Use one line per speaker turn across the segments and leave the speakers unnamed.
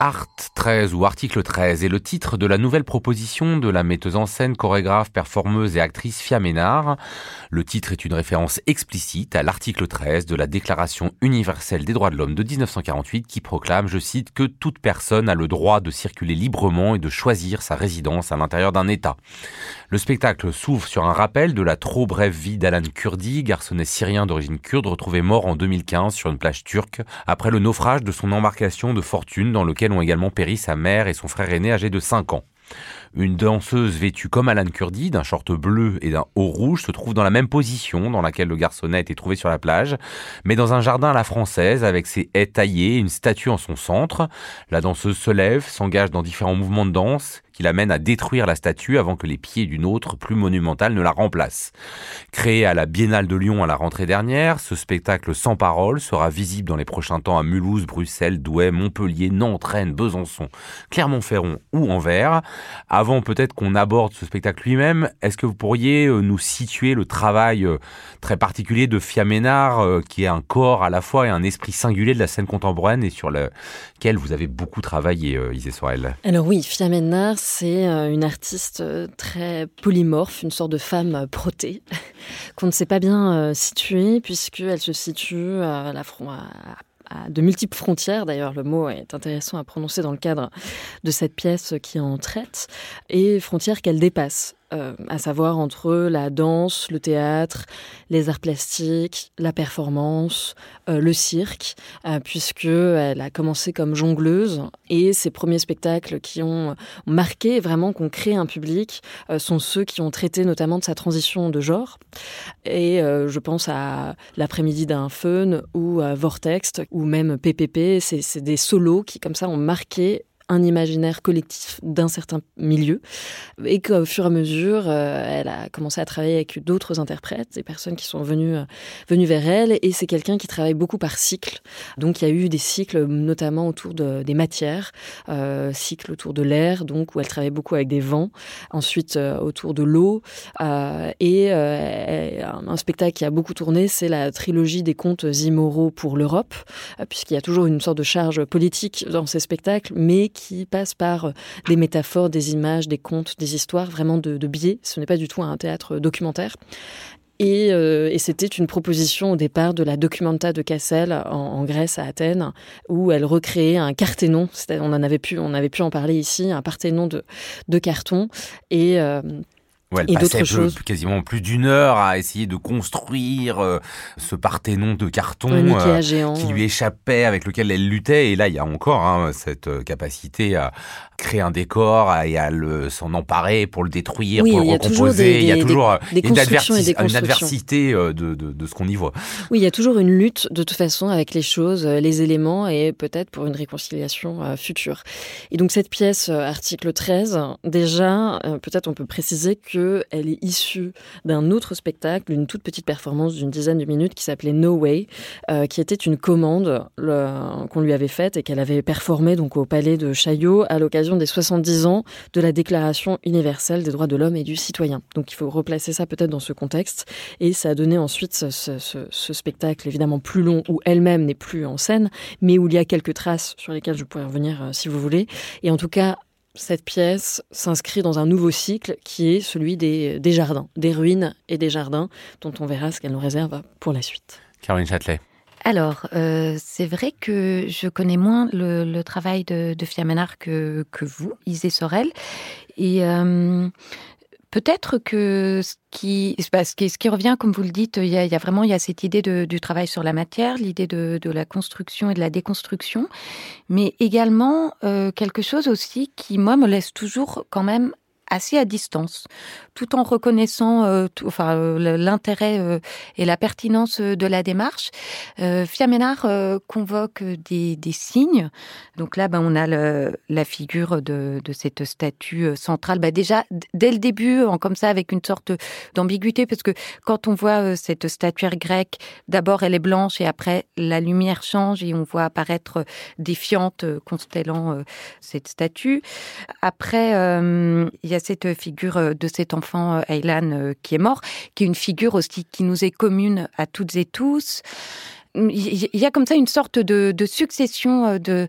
Art 13 ou Article 13 est le titre de la nouvelle proposition de la metteuse en scène, chorégraphe, performeuse et actrice Fia Ménard. Le titre est une référence explicite à l'article 13 de la Déclaration universelle des droits de l'homme de 1948 qui proclame, je cite, que toute personne a le droit de circuler librement et de choisir sa résidence à l'intérieur d'un État. Le spectacle s'ouvre sur un rappel de la trop brève vie d'Alan Kurdi, garçonnet syrien d'origine kurde retrouvé mort en 2015 sur une plage turque après le naufrage de son embarcation de fortune dans lequel ont également péri sa mère et son frère aîné âgé de 5 ans. Une danseuse vêtue comme Alan Kurdi, d'un short bleu et d'un haut rouge, se trouve dans la même position dans laquelle le garçonnet a été trouvé sur la plage, mais dans un jardin à la française, avec ses haies taillées et une statue en son centre. La danseuse se lève, s'engage dans différents mouvements de danse, qui l'amène à détruire la statue avant que les pieds d'une autre, plus monumentale, ne la remplacent. Créé à la Biennale de Lyon à la rentrée dernière, ce spectacle sans parole sera visible dans les prochains temps à Mulhouse, Bruxelles, Douai, Montpellier, Nantes, Rennes, Besançon, Clermont-Ferrand ou Anvers. Avant peut-être qu'on aborde ce spectacle lui-même, est-ce que vous pourriez euh, nous situer le travail euh, très particulier de Fia Ménard, euh, qui est un corps à la fois et un esprit singulier de la scène contemporaine et sur lequel vous avez beaucoup travaillé, Isée Sorel?
Alors oui, Fia Ménard, c'est euh, une artiste euh, très polymorphe, une sorte de femme euh, protée, qu'on ne sait pas bien situer, puisqu'elle se situe à, la, à de multiples frontières. D'ailleurs, le mot est intéressant à prononcer dans le cadre de cette pièce qui en traite, et frontières qu'elle dépasse. Euh, à savoir entre la danse, le théâtre, les arts plastiques, la performance, euh, le cirque, euh, puisque elle a commencé comme jongleuse et ses premiers spectacles qui ont marqué vraiment qu'on crée un public sont ceux qui ont traité notamment de sa transition de genre. Et je pense à l'après-midi d'un fun ou à Vortex ou même PPP, c'est des solos qui comme ça ont marqué un imaginaire collectif d'un certain milieu. Et qu'au fur et à mesure, euh, elle a commencé à travailler avec d'autres interprètes, des personnes qui sont venues, euh, venues vers elle. Et c'est quelqu'un qui travaille beaucoup par cycle. Donc il y a eu des cycles notamment autour de, des matières, euh, cycle autour de l'air, donc où elle travaille beaucoup avec des vents, ensuite euh, autour de l'eau. Et un spectacle qui a beaucoup tourné, c'est la trilogie des contes immoraux pour l'Europe, puisqu'il y a toujours une sorte de charge politique dans ces spectacles, mais qui passe par euh, des métaphores, des images, des contes, des histoires, vraiment de, biais. Ce n'est pas du tout un théâtre documentaire. Et, euh, et c'était une proposition au départ de la Documenta de Cassel en, Grèce, à Athènes, où elle recréait un carténon. On en avait pu, on avait pu en parler ici, un parthénon de, de carton. Et euh,
Ouais, elle passait quasiment plus d'une heure à essayer de construire euh, ce Parthénon de carton
euh,
qui lui échappait, avec lequel elle luttait. Et là, il y a encore hein, cette euh, capacité à créer un décor et à s'en emparer pour le détruire, pour le recomposer. il y a toujours une, adversité de, de, de, ce qu'on y voit.
Oui, il y a toujours une lutte de toute façon avec les choses, les éléments et peut-être pour une réconciliation future. Et donc cette pièce, article 13, déjà, peut-être on peut préciser que elle est issue d'un autre spectacle, d'une toute petite performance d'une dizaine de minutes qui s'appelait No Way, euh, qui était une commande qu'on lui avait faite et qu'elle avait performée donc au palais de Chaillot à l'occasion des 70 ans de la Déclaration universelle des droits de l'homme et du citoyen. Donc il faut replacer ça peut-être dans ce contexte et ça a donné ensuite ce, spectacle évidemment plus long où elle-même n'est plus en scène, mais où il y a quelques traces sur lesquelles je pourrais revenir euh, si vous voulez. Et en tout cas, cette pièce s'inscrit dans un nouveau cycle qui est celui des, jardins, des ruines et des jardins, dont on verra ce qu'elle nous réserve pour la suite.
Caroline Châtelet.
Alors, euh, c'est vrai que je connais moins le, travail de, de Fiamenard que, que vous, Isée Sorel. Et euh, Peut-être que ce qui, ce qui, ce qui revient, comme vous le dites, il y a, vraiment il y a cette idée du travail sur la matière, l'idée de, de, la construction et de la déconstruction, mais également euh, quelque chose aussi qui, moi, me laisse toujours quand même assez à distance, tout en reconnaissant euh, enfin, euh, l'intérêt euh, et la pertinence de la démarche. Fiaménard convoque des, signes. Donc là, ben, on a la figure de, de, cette statue centrale. Ben, déjà, dès le début, en, comme ça, avec une sorte d'ambiguïté, parce que quand on voit cette statuaire grecque, d'abord elle est blanche et après la lumière change et on voit apparaître défiante, constellant cette statue. Après, il y a a cette figure de cet enfant Aylan qui est mort, qui est une figure aussi qui nous est commune à toutes et tous il y a comme ça une sorte de, succession de,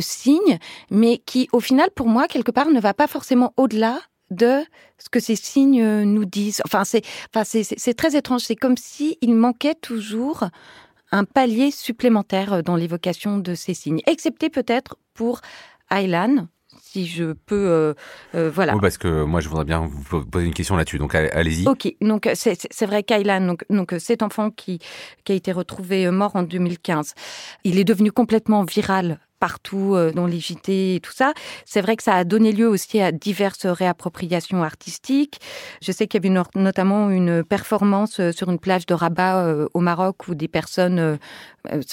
signes, mais qui, au final, pour moi, quelque part, ne va pas forcément au-delà de ce que ces signes nous disent. Enfin, c'est très étrange. C'est comme s'il manquait toujours un palier supplémentaire dans l'évocation de ces signes, excepté peut-être pour Aylan, si je peux, euh, euh, voilà.
Oui, parce que moi, je voudrais bien vous poser une question là-dessus. Donc, allez-y.
Ok. Donc, c'est vrai qu'Aylan, donc, donc cet enfant qui, qui a été retrouvé mort en 2015, il est devenu complètement viral partout euh, dans les et tout ça. C'est vrai que ça a donné lieu aussi à diverses réappropriations artistiques. Je sais qu'il y avait notamment une performance euh, sur une plage de Rabat euh, au Maroc où des personnes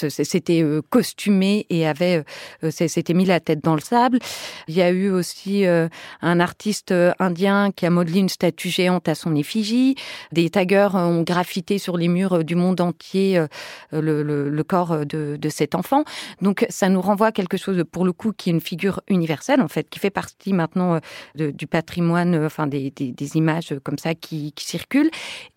s'étaient costumées et avaient s'étaient mis la tête dans le sable. Il y a eu aussi un artiste indien qui a modelé une statue géante à son effigie. Des taggeurs ont graffité sur les murs du monde entier le, corps de cet enfant. Donc ça nous renvoie quelque chose pour le coup qui est une figure universelle en fait, qui fait partie maintenant euh, du patrimoine, euh, enfin des, images comme ça qui circulent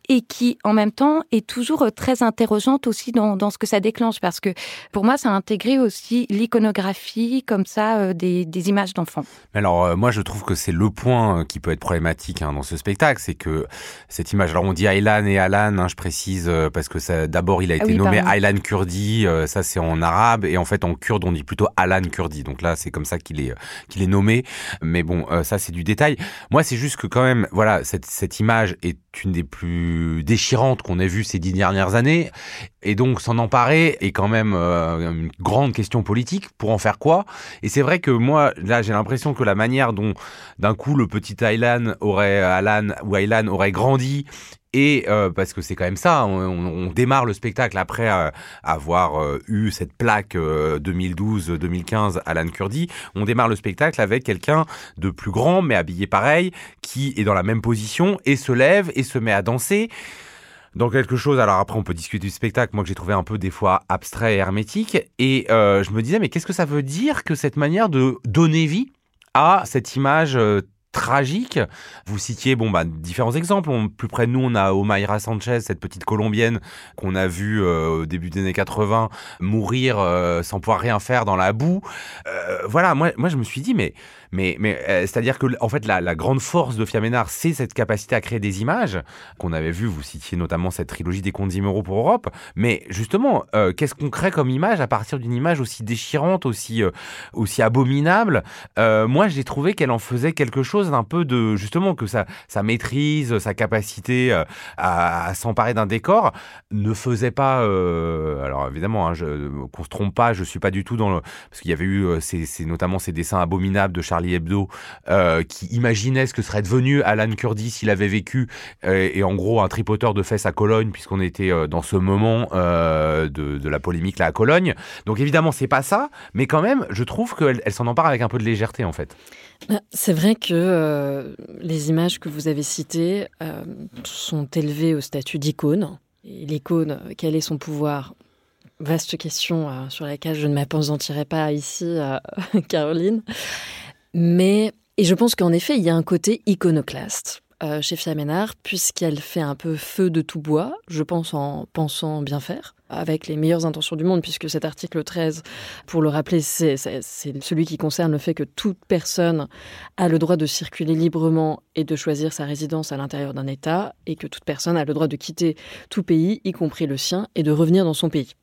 et qui, en même temps, est toujours très interrogeante aussi dans, dans ce que ça déclenche, parce que pour moi, ça a intégré aussi l'iconographie, comme ça, euh, des, des images d'enfants.
Alors, euh, moi, je trouve que c'est le point euh, qui peut être problématique hein, dans ce spectacle, c'est que cette image, alors on dit Aylan et Alan, hein, je précise, parce que ça, d'abord, il a ah été nommé Aylan Kurdi, ça c'est en arabe, et en fait, en kurde, on dit plutôt Alan Kurdi, donc là, c'est comme ça qu'il est, qu'il est nommé, mais bon, ça c'est du détail. Moi, c'est juste que quand même, voilà, cette, cette image est une des plus déchirantes qu'on ait vues ces dix dernières années. Et donc s'en emparer est quand même euh, une grande question politique. Pour en faire quoi? Et c'est vrai que moi, là, j'ai l'impression que la manière dont d'un coup le petit Aylan aurait, Alan ou aurait grandi et euh, parce que c'est quand même ça, on, démarre le spectacle après euh, avoir euh, eu cette plaque 2012-2015 Alan Kurdi, on démarre le spectacle avec quelqu'un de plus grand mais habillé pareil, qui est dans la même position et se lève et se met à danser dans quelque chose. Alors après, on peut discuter du spectacle, moi que j'ai trouvé un peu des fois abstrait et hermétique. Et je me disais, mais qu'est-ce que ça veut dire que cette manière de donner vie à cette image tragique? Vous citiez bon bah différents exemples. plus près de nous, on a Omaira Sanchez, cette petite colombienne qu'on a vue euh, au début des années 80 mourir euh, sans pouvoir rien faire dans la boue. Euh, voilà, moi moi je me suis dit mais mais, euh, c'est-à-dire que en fait, la, grande force de Fiaménard, c'est cette capacité à créer des images qu'on avait vu. Vous citiez notamment cette trilogie des contes pour Europe. Mais justement, euh, qu'est-ce qu'on crée comme image à partir d'une image aussi déchirante, aussi euh, aussi abominable? Moi, j'ai trouvé qu'elle en faisait quelque chose d'un peu de justement que sa sa maîtrise, sa capacité à, s'emparer d'un décor ne faisait pas. alors évidemment, hein, qu'on se trompe pas, je suis pas du tout dans le parce qu'il y avait eu c'est notamment ces dessins abominables de Charles Hebdo, euh, qui imaginait ce que serait devenu Alan Kurdi s'il avait vécu, euh, et en gros un tripoteur de fesses à Cologne, puisqu'on était euh, dans ce moment de, la polémique là à Cologne. Donc évidemment, c'est pas ça, mais quand même, je trouve qu'elle elle, s'en empare avec un peu de légèreté en fait.
Bah, c'est vrai que les images que vous avez citées sont élevées au statut d'icône. L'icône, quel est son pouvoir? Vaste question sur laquelle je ne m'appesantirai pas ici, Caroline. Mais, et je pense qu'en effet, il y a un côté iconoclaste. Euh, chez Fiaménard, puisqu'elle fait un peu feu de tout bois, je pense en pensant bien faire, avec les meilleures intentions du monde, puisque cet article 13, pour le rappeler, c'est celui qui concerne le fait que toute personne a le droit de circuler librement et de choisir sa résidence à l'intérieur d'un État, et que toute personne a le droit de quitter tout pays, y compris le sien, et de revenir dans son pays.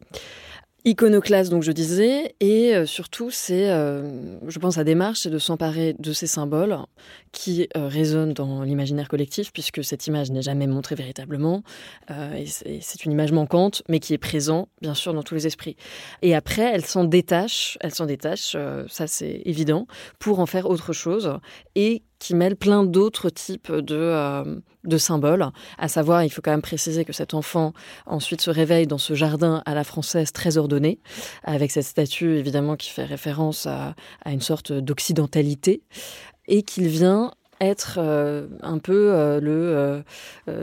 Iconoclaste, donc je disais, et euh, surtout, c'est, euh, je pense, la démarche, c'est de s'emparer de ces symboles qui euh, résonnent dans l'imaginaire collectif, puisque cette image n'est jamais montrée véritablement, et c'est une image manquante, mais qui est présente, bien sûr, dans tous les esprits. Et après, elle s'en détache, elle s'en détache, ça c'est évident, pour en faire autre chose, et qui mêle plein d'autres types de, de symboles. À savoir, il faut quand même préciser que cet enfant ensuite se réveille dans ce jardin à la française très ordonné, avec cette statue évidemment qui fait référence à, une sorte d'occidentalité, et qu'il vient être euh, un peu euh, le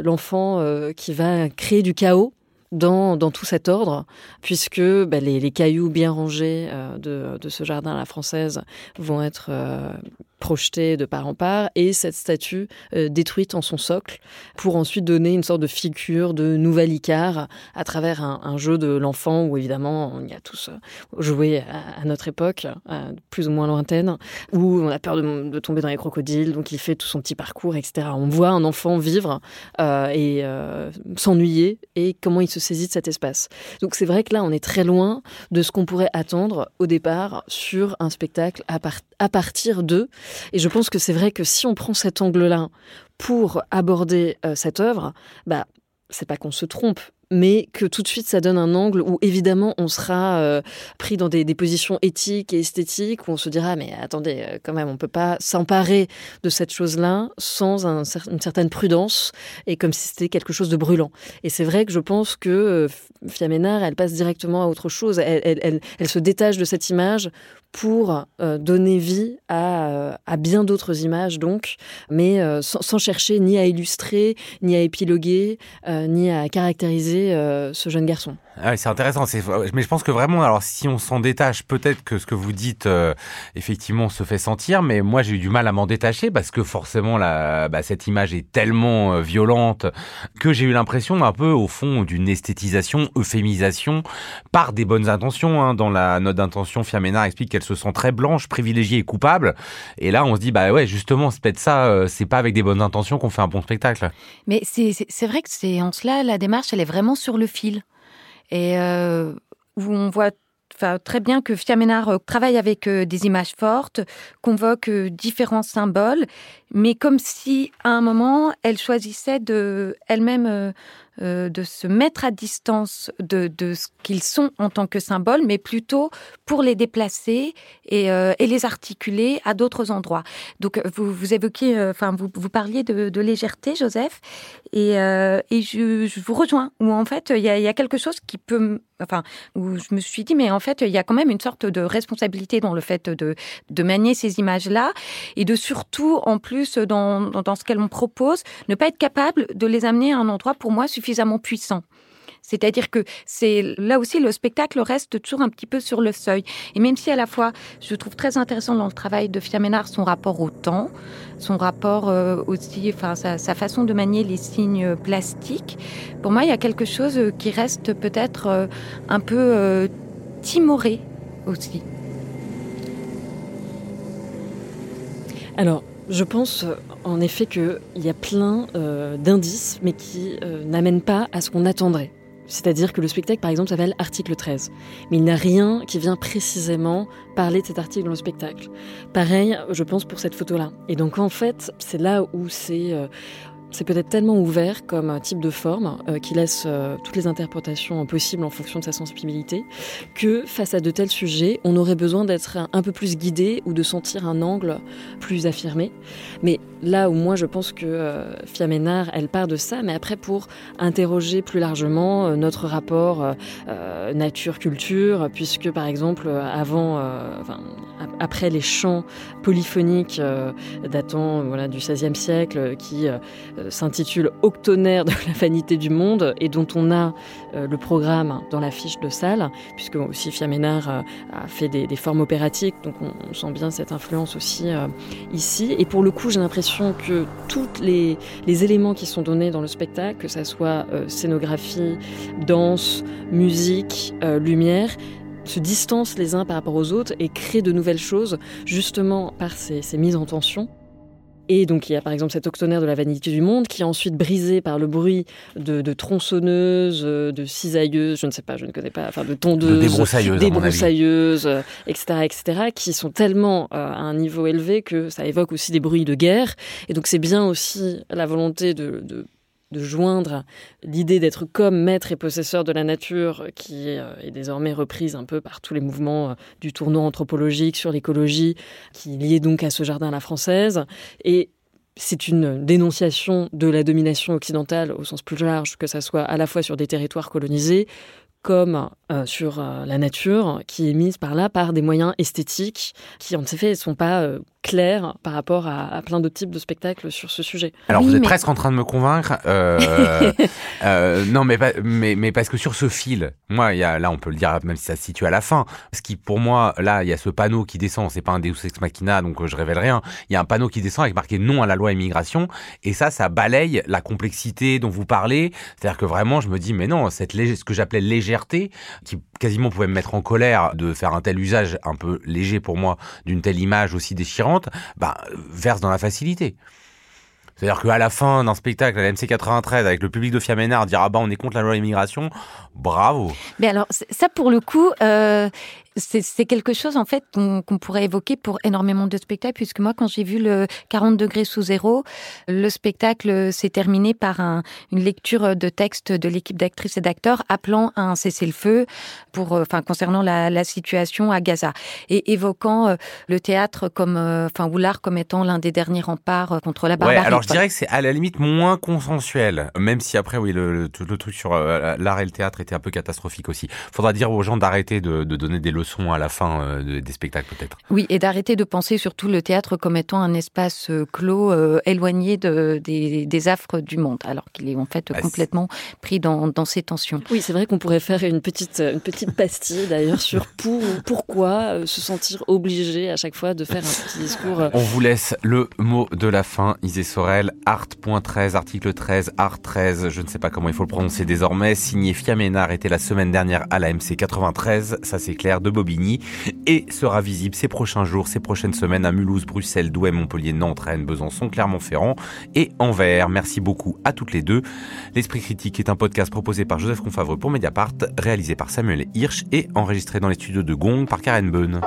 l'enfant qui va créer du chaos dans, dans tout cet ordre, puisque bah, les, les, cailloux bien rangés euh, de, de, ce jardin à la française vont être euh, projetée de part en part et cette statue euh, détruite en son socle pour ensuite donner une sorte de figure de nouvel Icare à travers un, jeu de l'enfant où évidemment on y a tous euh, joué à, notre époque, euh, plus ou moins lointaine, où on a peur de, tomber dans les crocodiles, donc il fait tout son petit parcours, etc. On voit un enfant vivre et s'ennuyer et comment il se saisit de cet espace. Donc c'est vrai que là on est très loin de ce qu'on pourrait attendre au départ sur un spectacle à, à partir de et je pense que c'est vrai que si on prend cet angle-là pour aborder euh, cette œuvre, bah, c'est pas qu'on se trompe, mais que tout de suite ça donne un angle où évidemment on sera euh, pris dans des, positions éthiques et esthétiques où on se dira mais attendez euh, quand même on peut pas s'emparer de cette chose-là sans une certaine prudence et comme si c'était quelque chose de brûlant. Et c'est vrai que je pense que Fiaménard elle passe directement à autre chose, elle se détache de cette image pour euh, donner vie à, euh, à bien d'autres images, donc, mais euh, sans, chercher ni à illustrer, ni à épiloguer, ni à caractériser ce jeune garçon.
Ah c'est intéressant. Mais je pense que vraiment, alors si on s'en détache, peut-être que ce que vous dites, effectivement, se fait sentir. Mais moi, j'ai eu du mal à m'en détacher parce que forcément, bah, cette image est tellement violente que j'ai eu l'impression, un peu au fond, d'une esthétisation, euphémisation par des bonnes intentions. Hein. Dans la note d'intention, Fiamena explique qu'elle se sent très blanche, privilégiée et coupable. Et là, on se dit, bah ouais, justement, c'est peut-être ça, euh, c'est pas avec des bonnes intentions qu'on fait un bon spectacle.
Mais c'est vrai que c'est en cela, la démarche, elle est vraiment sur le fil. Et euh, où on voit très bien que Fiaménard euh, travaille avec des images fortes, convoque différents symboles, mais comme si à un moment elle choisissait de elle-même euh, de se mettre à distance de, ce qu'ils sont en tant que symbole, mais plutôt pour les déplacer et, euh, les articuler à d'autres endroits. Donc, vous, vous évoquiez, euh, enfin, vous, vous parliez de, légèreté, Joseph, et, je, vous rejoins, où en fait, il y a, quelque chose qui peut, enfin, où je me suis dit, mais en fait, il y a quand même une sorte de responsabilité dans le fait de, de manier ces images-là, et de surtout, en plus, dans, dans, ce qu'elles me proposent, ne pas être capable de les amener à un endroit pour moi suffisamment suffisamment puissant. C'est-à-dire que c'est là aussi le spectacle reste toujours un petit peu sur le seuil. Et même si à la fois je trouve très intéressant dans le travail de Fiaménard son rapport au temps, son rapport euh, aussi, enfin sa, façon de manier les signes plastiques, pour moi il y a quelque chose qui reste peut-être euh, un peu euh, timoré aussi.
Alors, je pense en effet qu'il y a plein euh, d'indices, mais qui euh, n'amènent pas à ce qu'on attendrait. C'est-à-dire que le spectacle, par exemple, s'appelle Article 13. Mais il n'y a rien qui vient précisément parler de cet article dans le spectacle. Pareil, je pense, pour cette photo-là. Et donc, en fait, c'est là où c'est... Euh, c'est peut-être tellement ouvert comme type de forme euh, qui laisse euh, toutes les interprétations possibles en fonction de sa sensibilité que face à de tels sujets, on aurait besoin d'être un, peu plus guidé ou de sentir un angle plus affirmé. Mais là où moi je pense que euh, elle part de ça, mais après pour interroger plus largement notre rapport nature-culture, puisque par exemple avant, enfin, après les chants polyphoniques datant voilà, du XVIe siècle qui s'intitule Octonnaire de la vanité du monde et dont on a euh, le programme dans la fiche de salle, puisque aussi Fiaménard euh, a fait des, formes opératiques, donc on, sent bien cette influence aussi euh, ici. Et pour le coup, j'ai l'impression que tous les, éléments qui sont donnés dans le spectacle, que ce soit scénographie, danse, musique, lumière, se distancent les uns par rapport aux autres et créent de nouvelles choses justement par ces mises en tension. Et donc il y a par exemple cet octonnaire de la vanité du monde qui est ensuite brisé par le bruit de, tronçonneuses, de cisailleuses, je ne sais pas, je ne connais pas, enfin de tondeuses,
de débroussailleuses,
débroussailleuses etc., etc., qui sont tellement euh, à un niveau élevé que ça évoque aussi des bruits de guerre. Et donc c'est bien aussi la volonté de, de de joindre l'idée d'être comme maître et possesseur de la nature, qui euh, est désormais reprise un peu par tous les mouvements euh, du tournoi anthropologique sur l'écologie, qui est lié donc à ce jardin à la française. Et c'est une dénonciation de la domination occidentale au sens plus large, que ça soit à la fois sur des territoires colonisés, comme euh, sur euh, la nature qui est mise par là par des moyens esthétiques qui, en effet, ne sont pas euh, clairs par rapport à, plein d'autres types de spectacles sur ce sujet.
Alors, vous êtes presque en train de me convaincre. non, mais, mais, mais parce que sur ce fil, moi, y a, là, on peut le dire, même si ça se situe à la fin, ce qui, pour moi, là, il y a ce panneau qui descend, c'est pas un Deus Ex Machina, donc je révèle rien. Il y a un panneau qui descend avec marqué non à la loi immigration, et ça, ça balaye la complexité dont vous parlez. C'est-à-dire que vraiment, je me dis, mais non, cette ce que j'appelais qui quasiment pouvait me mettre en colère de faire un tel usage un peu léger pour moi d'une telle image aussi déchirante, bah, verse dans la facilité. C'est-à-dire qu'à la fin d'un spectacle à la MC93 avec le public de Fiaménard dire ah bah on est contre la loi immigration, bravo.
Mais alors ça pour le coup, euh, c'est quelque chose en fait qu'on pourrait évoquer pour énormément de spectacles, puisque moi quand j'ai vu le 40 degrés sous zéro, le spectacle s'est terminé par un, une lecture de texte de l'équipe d'actrices et d'acteurs appelant à un cessez-le-feu pour, euh, enfin concernant la, la, situation à Gaza et évoquant euh, le théâtre comme, euh, enfin ou l'art comme étant l'un des derniers remparts contre la barbarie.
Ouais, alors je dirais que c'est à la limite moins consensuel, même si après oui le, le, le truc sur l'art et le théâtre était un peu catastrophique aussi. Faudra dire aux gens d'arrêter de, de donner des leçons sont à la fin euh, des spectacles peut-être.
Oui, et d'arrêter de penser surtout le théâtre comme étant un espace euh, clos, euh, éloigné de, des, affres du monde, alors qu'il est en fait bah, complètement pris dans, dans ces tensions.
Oui, c'est vrai qu'on pourrait faire une petite, une petite pastille d'ailleurs sur pour, pourquoi se sentir obligé à chaque fois de faire un petit discours.
On vous laisse le mot de la fin, Isée Sorel, art.13, article 13, art 13, je ne sais pas comment il faut le prononcer désormais, signé Fiaménard était la semaine dernière à la MC 93, ça c'est clair, de Bobigny et sera visible ces prochains jours, ces prochaines semaines à Mulhouse, Bruxelles, Douai, Montpellier, Nantes, Rennes, Besançon, Clermont-Ferrand et Anvers. Merci beaucoup à toutes les deux. L'Esprit Critique est un podcast proposé par Joseph Confavreux pour Mediapart, réalisé par Samuel Hirsch et enregistré dans les studios de Gong par Karen Beun.